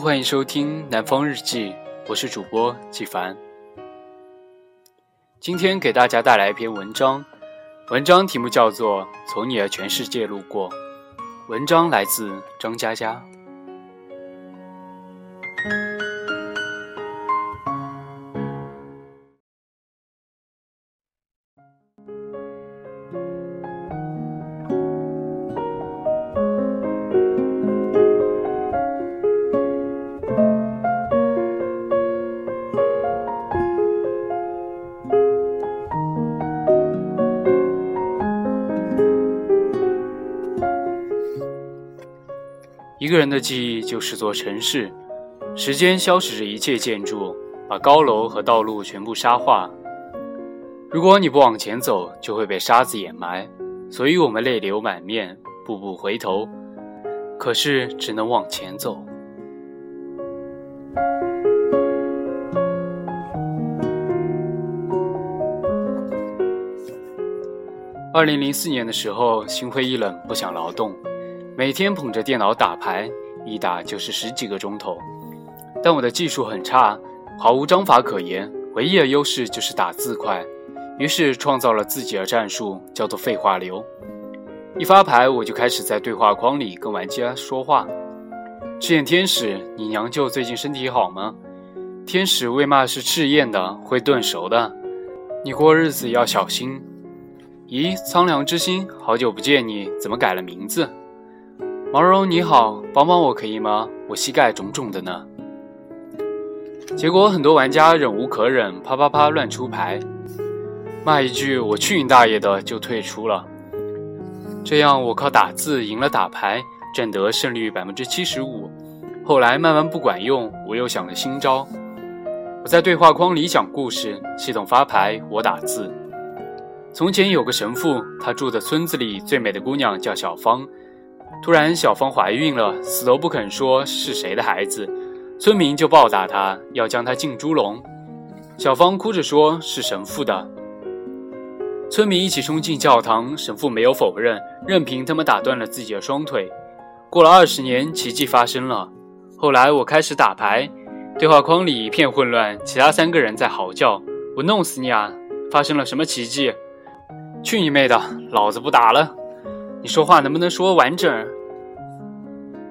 欢迎收听《南方日记》，我是主播季凡。今天给大家带来一篇文章，文章题目叫做《从你的全世界路过》，文章来自张嘉佳。人的记忆就是座城市，时间消蚀着一切建筑，把高楼和道路全部沙化。如果你不往前走，就会被沙子掩埋。所以我们泪流满面，步步回头，可是只能往前走。二零零四年的时候，心灰意冷，不想劳动。每天捧着电脑打牌，一打就是十几个钟头。但我的技术很差，毫无章法可言，唯一的优势就是打字快。于是创造了自己的战术，叫做废话流。一发牌，我就开始在对话框里跟玩家说话。赤焰天使，你娘舅最近身体好吗？天使为嘛是赤焰的，会炖熟的。你过日子要小心。咦，苍凉之心，好久不见你，怎么改了名字？毛绒你好，帮帮我可以吗？我膝盖肿肿的呢。结果很多玩家忍无可忍，啪啪啪乱出牌，骂一句“我去你大爷的”就退出了。这样我靠打字赢了打牌，占得胜率百分之七十五。后来慢慢不管用，我又想了新招。我在对话框里讲故事，系统发牌，我打字。从前有个神父，他住的村子里最美的姑娘叫小芳。突然，小芳怀孕了，死都不肯说是谁的孩子，村民就暴打她，要将她进猪笼。小芳哭着说是神父的。村民一起冲进教堂，神父没有否认，任凭他们打断了自己的双腿。过了二十年，奇迹发生了。后来我开始打牌，对话框里一片混乱，其他三个人在嚎叫：“我弄死你啊！”发生了什么奇迹？去你妹的，老子不打了！你说话能不能说完整？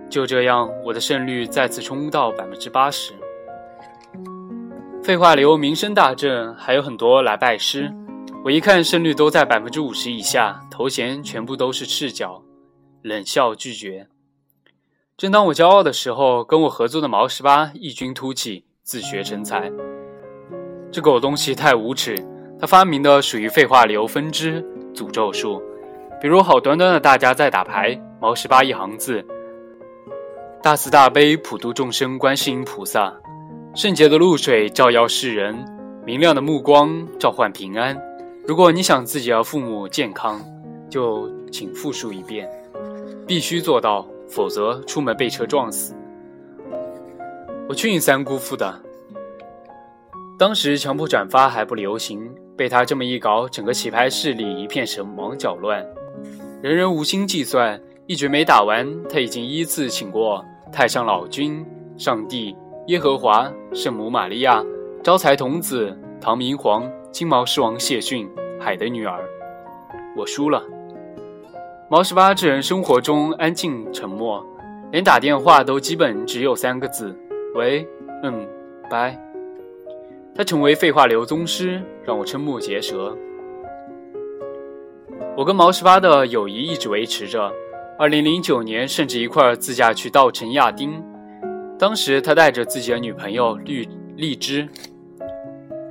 就这样，我的胜率再次冲到百分之八十。废话流名声大振，还有很多来拜师。我一看胜率都在百分之五十以下，头衔全部都是赤脚，冷笑拒绝。正当我骄傲的时候，跟我合作的毛十八异军突起，自学成才。这狗东西太无耻，他发明的属于废话流分支诅咒术。比如好端端的大家在打牌，毛十八一行字：“大慈大悲普度众生，观世音菩萨，圣洁的露水照耀世人，明亮的目光召唤平安。如果你想自己的父母健康，就请复述一遍，必须做到，否则出门被车撞死。”我去你三姑父的！当时强迫转发还不流行，被他这么一搞，整个棋牌室里一片手忙脚乱。人人无心计算，一局没打完，他已经依次请过太上老君、上帝、耶和华、圣母玛利亚、招财童子、唐明皇、金毛狮王谢逊、海的女儿。我输了。毛十八这人生活中安静沉默，连打电话都基本只有三个字：喂，嗯，拜。他成为废话流宗师，让我瞠目结舌。我跟毛十八的友谊一直维持着，二零零九年甚至一块儿自驾去稻城亚丁。当时他带着自己的女朋友绿荔枝，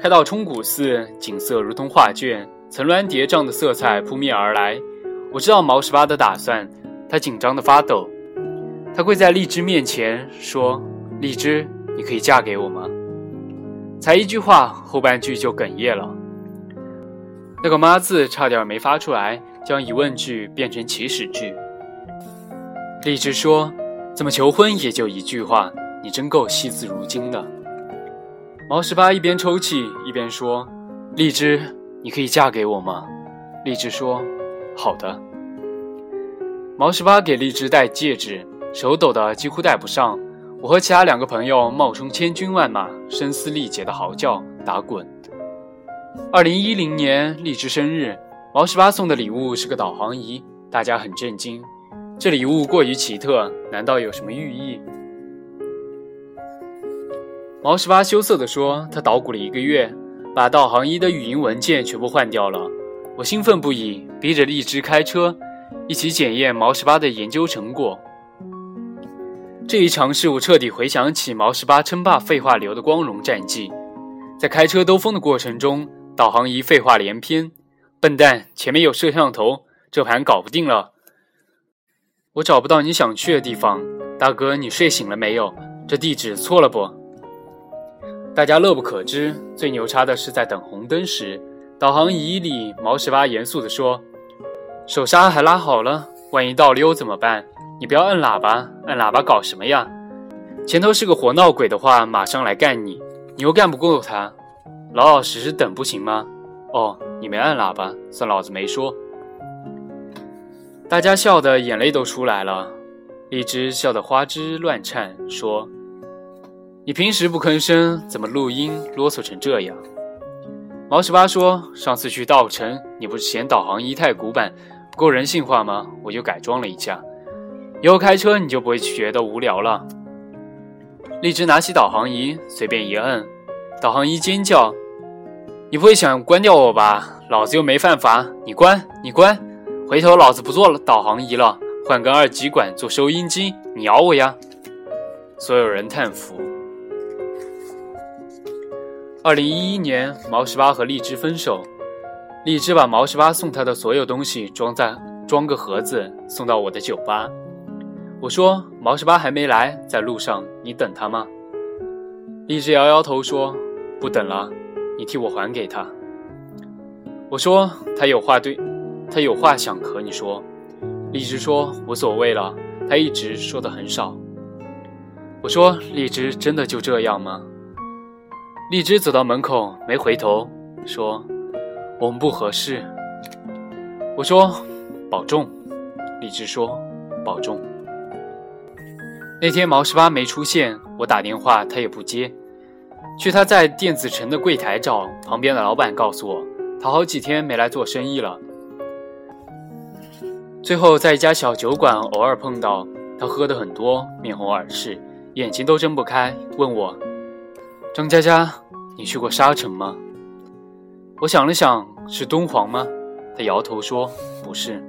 开到冲古寺，景色如同画卷，层峦叠嶂的色彩扑面而来。我知道毛十八的打算，他紧张的发抖。他跪在荔枝面前说：“荔枝，你可以嫁给我吗？”才一句话，后半句就哽咽了。那个“妈”字差点没发出来，将疑问句变成祈使句。荔枝说：“怎么求婚也就一句话，你真够惜字如金的。”毛十八一边抽泣一边说：“荔枝，你可以嫁给我吗？”荔枝说：“好的。”毛十八给荔枝戴戒指，手抖得几乎戴不上。我和其他两个朋友冒充千军万马，声嘶力竭的嚎叫、打滚。二零一零年荔枝生日，毛十八送的礼物是个导航仪，大家很震惊。这礼物过于奇特，难道有什么寓意？毛十八羞涩地说：“他捣鼓了一个月，把导航仪的语音文件全部换掉了。”我兴奋不已，逼着荔枝开车，一起检验毛十八的研究成果。这一尝试，我彻底回想起毛十八称霸废话流的光荣战绩。在开车兜风的过程中，导航仪废话连篇：“笨蛋，前面有摄像头，这盘搞不定了。”我找不到你想去的地方，大哥，你睡醒了没有？这地址错了不？大家乐不可支。最牛叉的是，在等红灯时，导航仪里毛十八严肃地说：“手刹还拉好了，万一倒溜怎么办？”你不要摁喇叭，摁喇叭搞什么呀？前头是个活闹鬼的话，马上来干你。你又干不过他，老老实实等不行吗？哦，你没按喇叭，算老子没说。大家笑得眼泪都出来了，荔枝笑得花枝乱颤，说：“你平时不吭声，怎么录音啰嗦成这样？”毛十八说：“上次去稻城，你不是嫌导航仪太古板，不够人性化吗？我就改装了一下。”以后开车你就不会觉得无聊了。荔枝拿起导航仪，随便一摁，导航仪尖叫：“你不会想关掉我吧？老子又没犯法！你关，你关！回头老子不做导航仪了，换根二极管做收音机，你咬我呀！”所有人叹服。二零一一年，毛十八和荔枝分手，荔枝把毛十八送他的所有东西装在装个盒子，送到我的酒吧。我说毛十八还没来，在路上，你等他吗？荔枝摇摇头说：“不等了，你替我还给他。”我说：“他有话对，他有话想和你说。”荔枝说：“无所谓了，他一直说的很少。”我说：“荔枝真的就这样吗？”荔枝走到门口没回头，说：“我们不合适。”我说：“保重。”荔枝说：“保重。”那天毛十八没出现，我打电话他也不接。去他在电子城的柜台找，旁边的老板告诉我，他好几天没来做生意了。最后在一家小酒馆偶尔碰到他，喝的很多，面红耳赤，眼睛都睁不开，问我：“张佳佳，你去过沙城吗？”我想了想，是敦煌吗？他摇头说：“不是，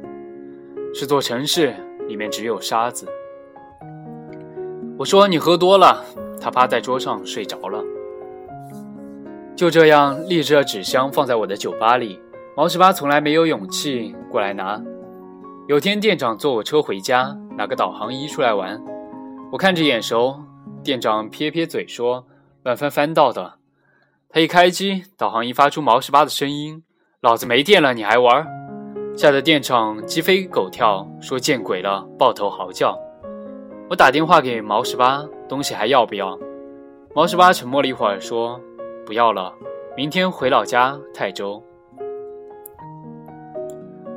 是座城市，里面只有沙子。”我说你喝多了，他趴在桌上睡着了。就这样，立着纸箱放在我的酒吧里。毛十八从来没有勇气过来拿。有天店长坐我车回家，拿个导航仪出来玩，我看着眼熟。店长撇撇嘴说：“乱翻翻到的。”他一开机，导航仪发出毛十八的声音：“老子没电了，你还玩？”吓得店长鸡飞狗跳，说：“见鬼了！”抱头嚎叫。我打电话给毛十八，东西还要不要？毛十八沉默了一会儿，说：“不要了，明天回老家泰州。”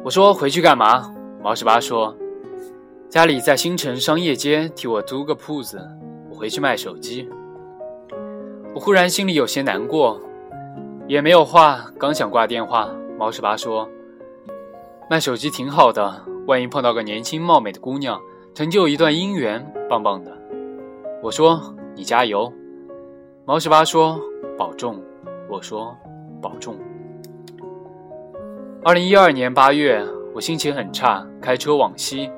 我说：“回去干嘛？”毛十八说：“家里在新城商业街替我租个铺子，我回去卖手机。”我忽然心里有些难过，也没有话，刚想挂电话，毛十八说：“卖手机挺好的，万一碰到个年轻貌美的姑娘。”成就一段姻缘，棒棒的。我说你加油。毛十八说保重。我说保重。二零一二年八月，我心情很差，开车往西，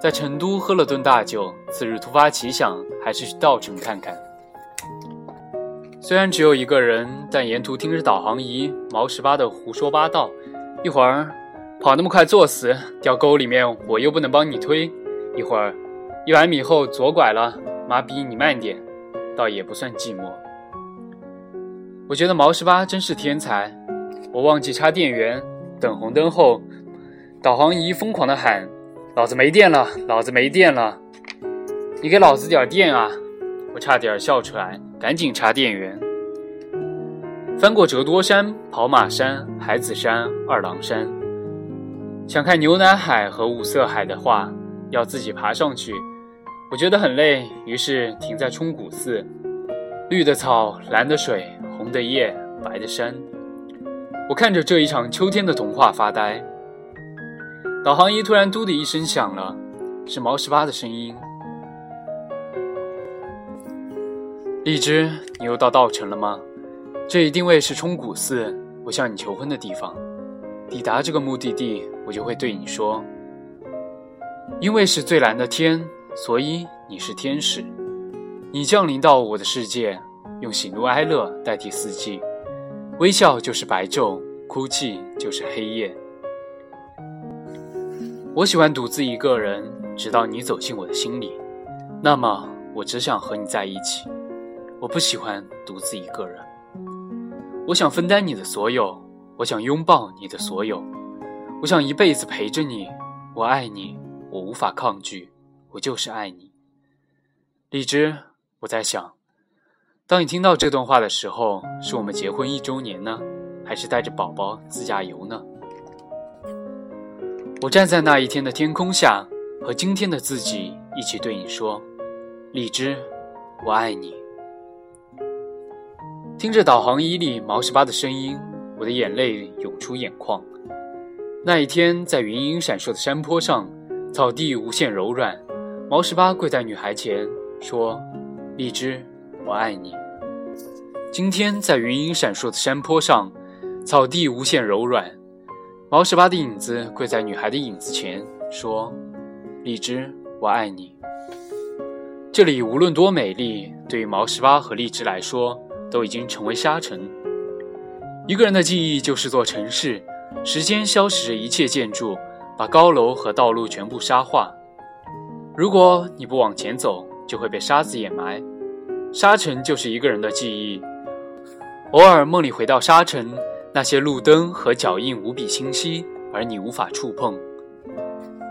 在成都喝了顿大酒。次日突发奇想，还是去稻城看看。虽然只有一个人，但沿途听着导航仪毛十八的胡说八道，一会儿跑那么快作死，掉沟里面我又不能帮你推。一会儿，一百米后左拐了，妈逼你慢点，倒也不算寂寞。我觉得毛十八真是天才。我忘记插电源，等红灯后，导航仪疯狂的喊：“老子没电了，老子没电了，你给老子点电啊！”我差点笑出来，赶紧插电源。翻过折多山、跑马山、海子山、二郎山，想看牛奶海和五色海的话。要自己爬上去，我觉得很累，于是停在冲古寺。绿的草，蓝的水，的夜，白的山。我看着这一场秋天的童话发呆。导航仪突然“嘟”的一声响了，是毛十八的声音。荔枝，你又到稻城了吗？这一定位是冲古寺，我向你求婚的地方。抵达这个目的地，我就会对你说：因为是最蓝的天，所以你是天使。你降临到我的世界，用喜怒哀乐代替四季，微笑就是白昼，哭泣就是黑夜。我喜欢独自一个人，直到你走进我的心里。那么，我只想和你在一起。我不喜欢独自一个人。我想分担你的所有，我想拥抱你的所有，我想一辈子陪着你。我爱你，我无法抗拒，我就是爱你。荔枝，我在想，当你听到这段话的时候，是我们结婚一周年呢，还是带着宝宝自驾游呢？我站在那一天的天空下，和今天的自己一起对你说：“荔枝，我爱你。”听着导航仪里毛十八的声音，我的眼泪涌出眼眶。那一天，在云影闪烁的山坡上，草地无限柔软，毛十八跪在女孩前说：“荔枝，我爱你。”今天，在云影闪烁的山坡上，草地无限柔软。毛十八的影子跪在女孩的影子前，说：“荔枝，我爱你。”这里无论多美丽，对于毛十八和荔枝来说，都已经成为沙尘。一个人的记忆就是座城市，时间消蚀着一切建筑，把高楼和道路全部沙化。如果你不往前走，就会被沙子掩埋。沙尘就是一个人的记忆。偶尔梦里回到沙尘。那些路灯和脚印无比清晰，而你无法触碰。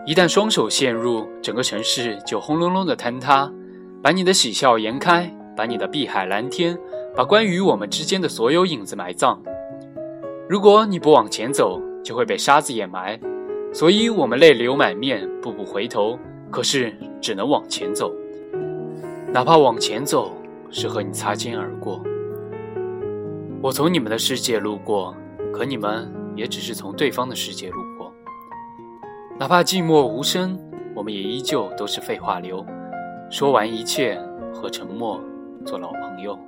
一旦双手陷入，整个城市就轰隆隆的坍塌，把你的喜笑颜开，把你的碧海蓝天，把关于我们之间的所有影子埋葬。如果你不往前走，就会被沙子掩埋。所以，我们泪流满面，步步回头，可是只能往前走，哪怕往前走是和你擦肩而过。我从你们的世界路过，可你们也只是从对方的世界路过。哪怕寂寞无声，我们也依旧都是废话流，说完一切，和沉默做老朋友。